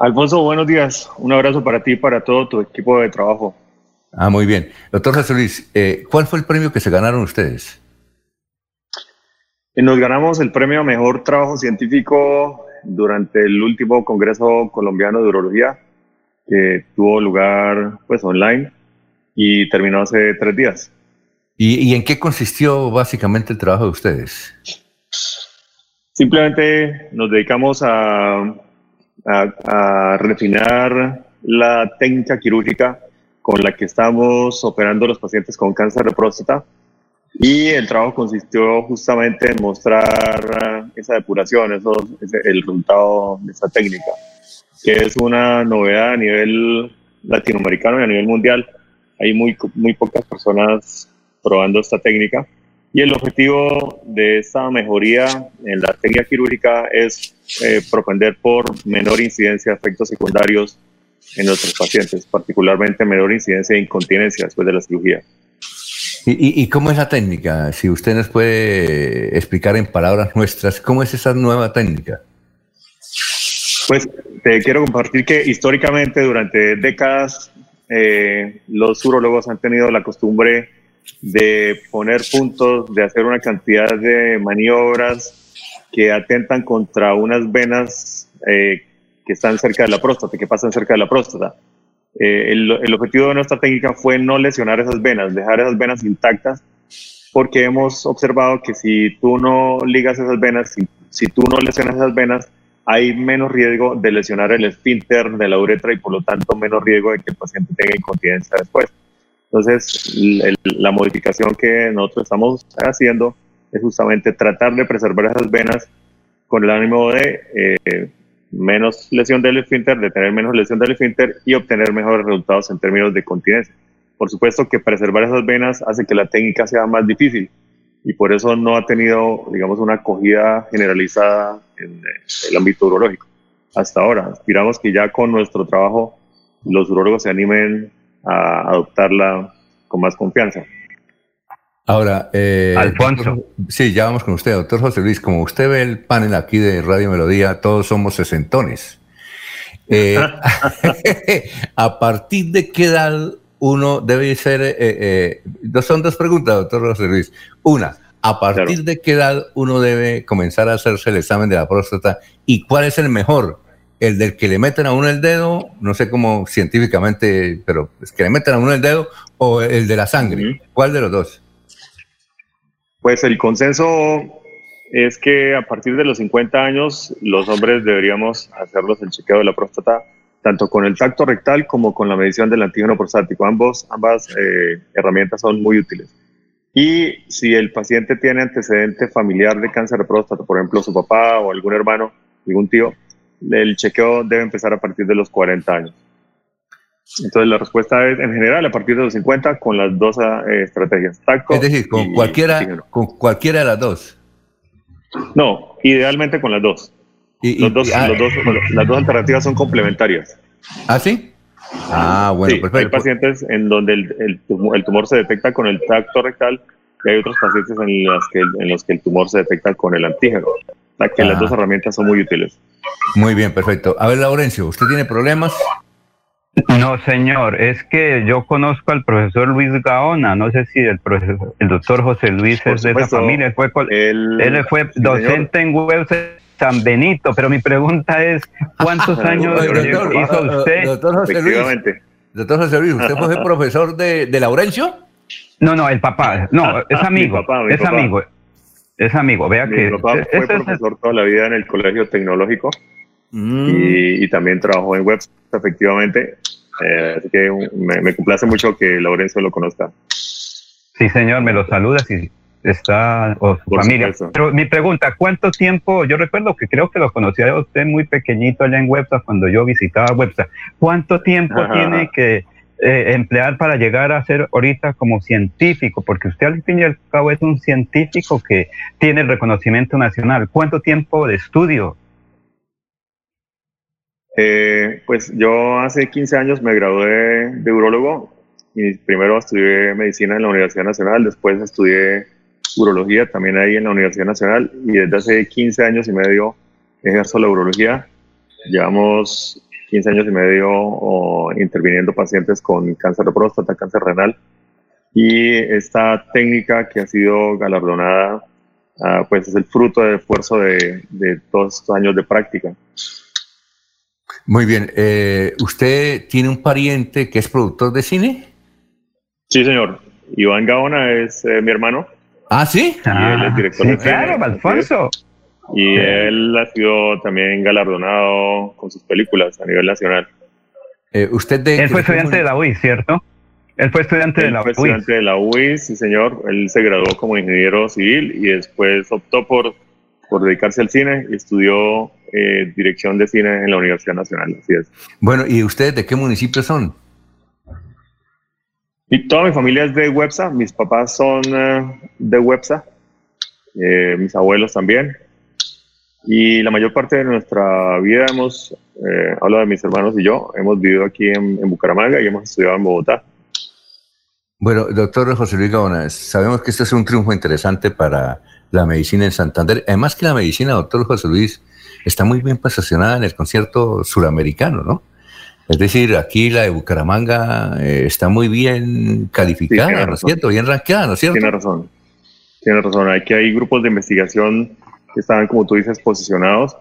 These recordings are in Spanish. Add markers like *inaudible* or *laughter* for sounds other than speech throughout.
Alfonso, buenos días. Un abrazo para ti y para todo tu equipo de trabajo. Ah, muy bien. Doctor José Luis, eh, ¿cuál fue el premio que se ganaron ustedes? Nos ganamos el premio a Mejor Trabajo Científico durante el último Congreso Colombiano de Urología, que tuvo lugar pues online y terminó hace tres días. ¿Y, en qué consistió básicamente el trabajo de ustedes? Simplemente nos dedicamos a, a, refinar la técnica quirúrgica con la que estamos operando los pacientes con cáncer de próstata y el trabajo consistió justamente en mostrar esa depuración, eso, el resultado de esa técnica, que es una novedad a nivel latinoamericano y a nivel mundial. Hay muy, muy pocas personas probando esta técnica. Y el objetivo de esta mejoría en la técnica quirúrgica es eh, propender por menor incidencia de efectos secundarios en nuestros pacientes, particularmente menor incidencia de incontinencia después de la cirugía. ¿Y, cómo es la técnica? Si usted nos puede explicar en palabras nuestras, ¿cómo es esa nueva técnica? Pues te quiero compartir que históricamente durante décadas eh, los urologos han tenido la costumbre de poner puntos, de hacer una cantidad de maniobras que atentan contra unas venas eh, que están cerca de la próstata, que pasan cerca de la próstata. Eh, el, objetivo de nuestra técnica fue no lesionar esas venas, dejar esas venas intactas, porque hemos observado que si tú no ligas esas venas, si, si tú no lesionas esas venas, hay menos riesgo de lesionar el esfínter de la uretra y por lo tanto menos riesgo de que el paciente tenga incontinencia después. Entonces, la modificación que nosotros estamos haciendo es justamente tratar de preservar esas venas con el ánimo de eh, menos lesión del esfínter, de tener menos lesión del esfínter y obtener mejores resultados en términos de continencia. Por supuesto que preservar esas venas hace que la técnica sea más difícil y por eso no ha tenido, digamos, una acogida generalizada en el ámbito urológico hasta ahora. Aspiramos que ya con nuestro trabajo los urólogos se animen a adoptarla con más confianza. Ahora, eh, Alfonso. Sí, ya vamos con usted, doctor José Luis. Como usted ve el panel aquí de Radio Melodía, todos somos sesentones. Eh, *laughs* ¿A partir de qué edad uno debe ser? Eh, eh son dos preguntas, doctor José Luis. Una, ¿a partir de qué edad uno debe comenzar a hacerse el examen de la próstata? ¿Y cuál es el mejor? El del que le meten a uno el dedo, no sé cómo científicamente, pero es que le meten a uno el dedo, o el de la sangre. ¿Cuál de los dos? Pues el consenso es que a partir de los 50 años los hombres deberíamos hacerlos el chequeo de la próstata tanto con el tacto rectal como con la medición del antígeno prostático. Ambos, ambas eh, herramientas son muy útiles. Y si el paciente tiene antecedente familiar de cáncer de próstata, por ejemplo su papá o algún hermano, algún tío, el chequeo debe empezar a partir de los 40 años. Entonces la respuesta es en general a partir de los 50 con las dos eh, estrategias. es decir, con cualquiera, con cualquiera de las dos. No, idealmente con las dos. los dos, ah, las dos alternativas son complementarias. ¿Ah, sí? Ah, bueno, perfecto. Hay pacientes en donde el, el, tumor, se detecta con el tracto rectal y hay otros pacientes en, las que, en los que el tumor se detecta con el antígeno que las dos herramientas son muy útiles. Muy bien, perfecto. A ver, Laurencio, ¿usted tiene problemas? No, señor, es que yo conozco al profesor Luis Gaona, no sé si el profesor, el doctor José Luis es de esa familia, él fue, él fue docente en web San Benito, pero mi pregunta es, ¿cuántos *laughs* años hizo usted? Doctor José Luis, doctor José Luis, ¿usted fue *laughs* profesor de, de, Laurencio? No, no, el papá, no, es amigo, es amigo es amigo. Vea Mi que. papá fue profesor toda la vida en el colegio tecnológico mm. y, también trabajó en web, efectivamente. Eh, así que me, complace mucho que Laurencio lo conozca. Sí, señor, me lo saluda si está o su familia. Pero mi pregunta, ¿cuánto tiempo? Yo recuerdo que creo que lo conocía usted muy pequeñito allá en Websa cuando yo visitaba Websa. ¿Cuánto tiempo tiene que eh, emplear para llegar a ser ahorita como científico? Porque usted al fin y al cabo es un científico que tiene el reconocimiento nacional. ¿Cuánto tiempo de estudio? Eh, pues yo hace 15 años me gradué de urologo y primero estudié medicina en la Universidad Nacional, después estudié urología también ahí en la Universidad Nacional y desde hace 15 años y medio ejerzo la urología. Llevamos 15 años y medio interviniendo pacientes con cáncer de próstata, cáncer renal. Y esta técnica que ha sido galardonada, ah, pues es el fruto del esfuerzo de, de, todos estos años de práctica. Muy bien. Eh, ¿Usted tiene un pariente que es productor de cine? Sí, señor. Iván Gaona es eh, mi hermano. ¿Ah, sí? Y él es director de cine. Claro, Alfonso. Y él ha sido también galardonado con sus películas a nivel nacional. Eh, usted de, él fue estudiante de la UIS, ¿cierto? Él fue estudiante de la fue estudiante de la UIS, sí señor. Él se graduó como ingeniero civil y después optó por, por dedicarse al cine y estudió eh, dirección de cine en la Universidad Nacional. Así es. Bueno, ¿y ustedes de qué municipio son? Y toda mi familia es de Websa. Mis papás son eh, de Websa. mis abuelos también. Y la mayor parte de nuestra vida hemos, eh, hablo de mis hermanos y yo, hemos vivido aquí en, Bucaramanga y hemos estudiado en Bogotá. Bueno, doctor José Luis Gaona, sabemos que este es un triunfo interesante para la medicina en Santander. Además que la medicina, doctor José Luis, está muy bien posicionada en el concierto suramericano, ¿no? Es decir, aquí la de Bucaramanga eh, está muy bien calificada, ¿no es cierto? Bien ranqueada, ¿no es cierto? Tiene razón. Tiene razón. Aquí hay grupos de investigación que estaban, como tú dices, posicionados.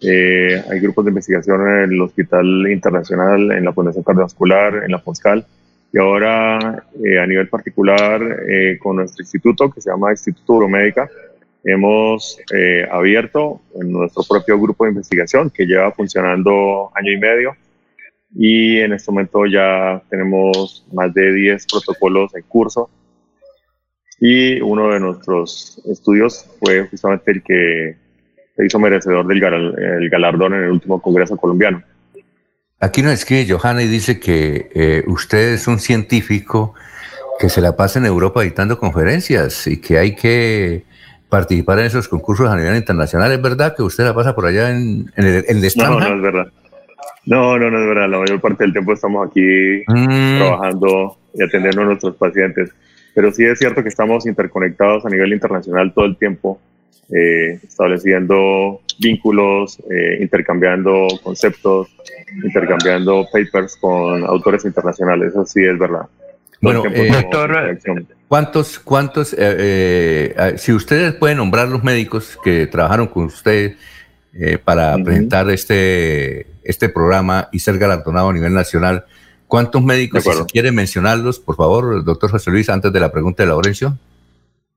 Eh, hay grupos de investigación en el Hospital Internacional, en la Fundación Cardiovascular, en la FONSCAL, y ahora eh, a nivel particular eh, con nuestro instituto, que se llama Instituto Euromédica, hemos abierto nuestro propio grupo de investigación que lleva funcionando año y medio. Y en este momento ya tenemos más de 10 protocolos en curso y uno de nuestros estudios fue justamente el que se hizo merecedor del galardón en el último Congreso colombiano. Aquí nos escribe Johanna y dice que eh, usted es un científico que se la pasa en Europa dictando conferencias y que hay que participar en esos concursos a nivel internacional. ¿Es verdad que usted la pasa por allá en, el, en No, no es verdad. No, no, no es verdad. La mayor parte del tiempo estamos aquí mm. trabajando y atendiendo a nuestros pacientes pero sí es cierto que estamos interconectados a nivel internacional todo el tiempo, eh, estableciendo vínculos, eh, intercambiando conceptos, intercambiando papers con autores internacionales, eso sí es verdad. Bueno, eh, doctor, ¿cuántos, cuántos, si ustedes pueden nombrar los médicos que trabajaron con usted para presentar este, este programa y ser galardonado a nivel nacional, ¿Cuántos médicos, si quiere mencionarlos, por favor, doctor José Luis, antes de la pregunta de Laurencio?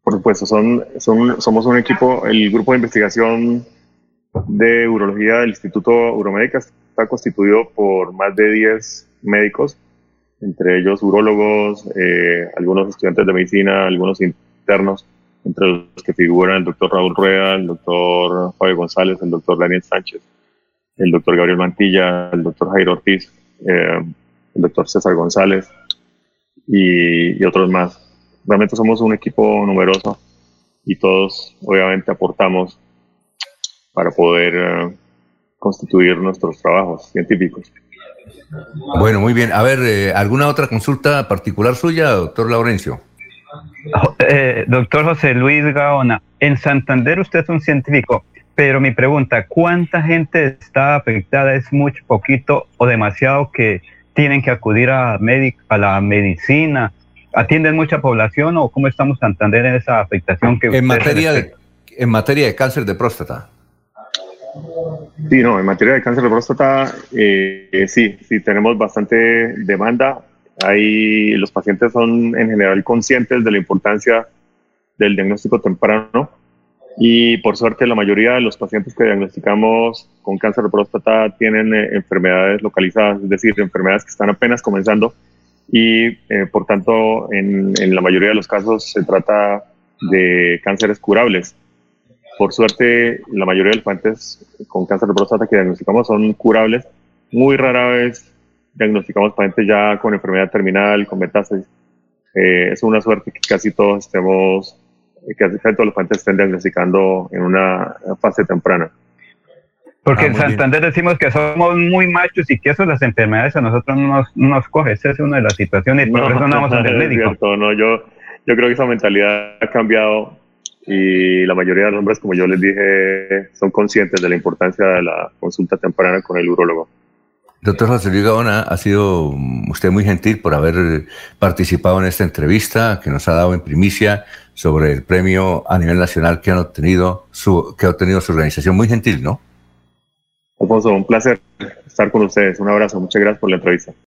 Por supuesto, son, son, somos un equipo, el grupo de investigación de urología del Instituto Uromédica está constituido por más de 10 médicos, entre ellos urólogos, eh, algunos estudiantes de medicina, algunos internos, entre los que figuran el doctor Raúl Rueda, el doctor Fabio González, el doctor Daniel Sánchez, el doctor Gabriel Mantilla, el doctor Jairo Ortiz. Eh, el doctor César González y, otros más. Realmente somos un equipo numeroso y todos obviamente aportamos para poder eh, constituir nuestros trabajos científicos. Bueno, muy bien. A ver, eh, ¿alguna otra consulta particular suya, doctor Laurencio? Eh, doctor José Luis Gaona, en Santander usted es un científico, pero mi pregunta, ¿cuánta gente está afectada? ¿Es mucho, poquito o demasiado que tienen que acudir a, a la medicina? ¿Atienden mucha población o cómo estamos Santander en esa afectación que en materia de, en materia de cáncer de próstata? Sí, no, en materia de cáncer de próstata, eh, sí, sí, tenemos bastante demanda. Ahí los pacientes son en general conscientes de la importancia del diagnóstico temprano y por suerte la mayoría de los pacientes que diagnosticamos con cáncer de próstata tienen eh, enfermedades localizadas, es decir, enfermedades que están apenas comenzando y eh, por tanto en, en, la mayoría de los casos se trata de cánceres curables. Por suerte la mayoría de los pacientes con cáncer de próstata que diagnosticamos son curables. Muy rara vez diagnosticamos pacientes ya con enfermedad terminal, con metástasis. Eh, es una suerte que casi todos estemos que todos los pacientes estén diagnosticando en una fase temprana. Porque ah, en Santander decimos que somos muy machos y que eso las enfermedades a nosotros no nos, nos coge. Esa es una de las situaciones y por eso no vamos al médico. no, yo, yo creo que esa mentalidad ha cambiado y la mayoría de los hombres, como yo les dije, son conscientes de la importancia de la consulta temprana con el urólogo. Doctor José Luis Gaona, ha sido usted muy gentil por haber participado en esta entrevista que nos ha dado en primicia sobre el premio a nivel nacional que han obtenido su, que ha obtenido su organización. Muy gentil, ¿no? Alfonso, un placer estar con ustedes. Un abrazo. Muchas gracias por la entrevista.